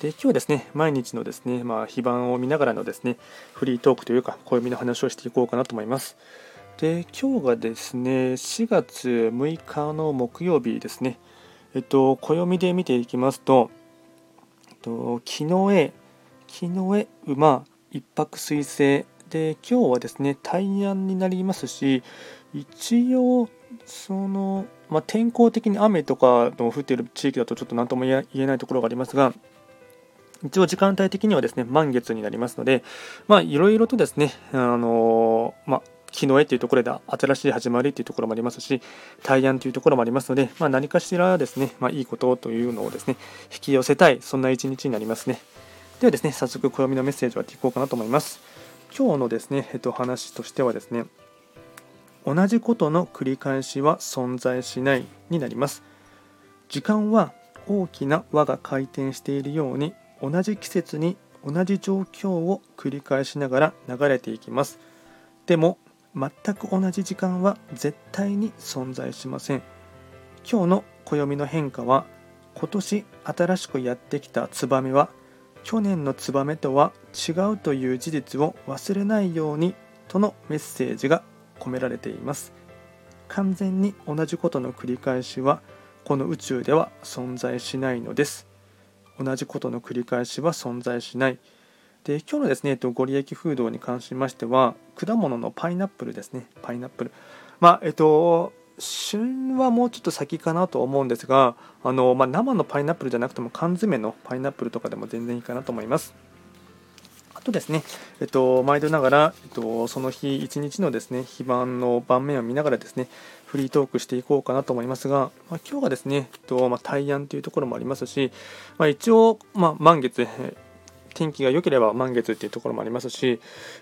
で今日はですね、毎日のですね、まあ、非番を見ながらのですね、フリートークというか、暦の話をしていこうかなと思います。で、今日がですね、4月6日の木曜日ですね。えっと、暦で見ていきますと、えっと、木の絵、木の絵、馬、一泊水星、で、今日はですね、大安になりますし、一応、その、まあ、天候的に雨とかの降っている地域だとちょっと何とも言えないところがありますが、一応時間帯的にはですね、満月になりますので、まあ、いろいろとですね、あのまあ、日の絵というところで新しい始まりというところもありますし、大安というところもありますので、まあ、何かしらですね、まあ、いいことというのをですね、引き寄せたい、そんな一日になりますね。ではですね、早速、暦のメッセージをやっていこうかなと思います。今日のですね、えっと、話としてはですね、同じことの繰り返しは存在しないになります。時間は大きな輪が回転しているように同じ季節に同じ状況を繰り返しながら流れていきます。でも全く同じ時間は絶対に存在しません。今日の暦の変化は今年新しくやってきたツバメは去年のツバメとは違うという事実を忘れないようにとのメッセージが込められています。完全に同じことの繰り返しはこの宇宙では存在しないのです。同じことの繰り返しは存在しない。で今日のですね、えっと、ご利益風土に関しましては、果物のパイナップルですね、パイナップル。まあ、えっと、旬はもうちょっと先かなと思うんですが、あのまあ、生のパイナップルじゃなくても缶詰のパイナップルとかでも全然いいかなと思います。とですね、えっと、毎度ながら、えっと、その日一日のですね、非番の盤面を見ながらですね、フリートークしていこうかなと思いますが、まあ、今日がですね、えっと、まあ、大安というところもありますし、まあ、一応、まあ、満月、天気が良ければ満月っていうところもありますし、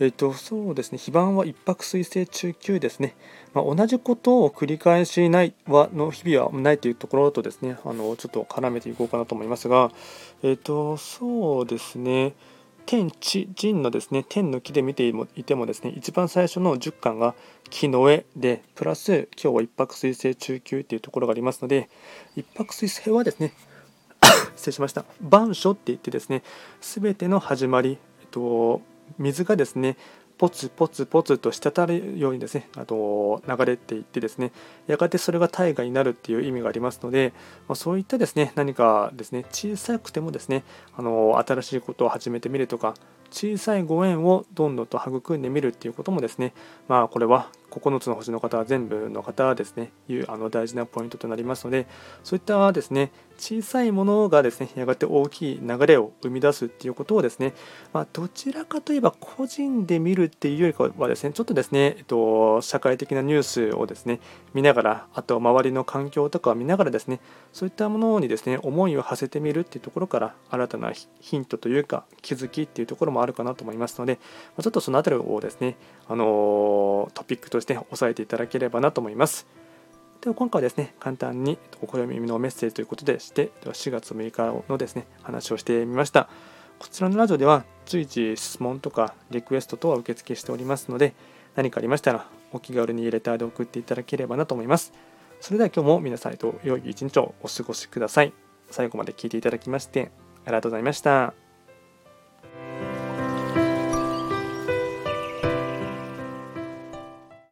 えっと、そうですね、非番は一泊水星中級ですね、まあ、同じことを繰り返しないはの日々はないというところとですね、あのちょっと絡めていこうかなと思いますが、えっと、そうですね、天地人のですね天の木で見ていてもですね一番最初の10巻が木の絵でプラス今日は一泊水星中級っていうところがありますので一泊水星はですね 失礼しました万書って言ってですね全ての始まり、えっと、水がですねポツポツポツと滴るようにですねあと流れていってですねやがてそれが大河になるっていう意味がありますので、まあ、そういったですね何かですね小さくてもですねあの新しいことを始めてみるとか小さいご縁をどんどんと育んでみるっていうこともですねまあこれは9つの星の方は全部の方はですねいうあの大事なポイントとなりますのでそういったですね小さいものがですねやがて大きい流れを生み出すっていうことをですね、まあ、どちらかといえば個人で見るっていうよりかはですねちょっとですね、えっと、社会的なニュースをですね見ながらあと周りの環境とかを見ながらですねそういったものにですね思いを馳せてみるっていうところから新たなヒントというか気づきっていうところもあるかなと思いますのでちょっとその辺りをですねあのトピックとして押さえていただければなと思います。では今回はですね、簡単にお暦のメッセージということでして、4月6日のですね、話をしてみました。こちらのラジオでは随時質問とかリクエスト等は受付しておりますので、何かありましたらお気軽にレターで送っていただければなと思います。それでは今日も皆さんと良い一日をお過ごしください。最後まで聞いていただきましてありがとうございました。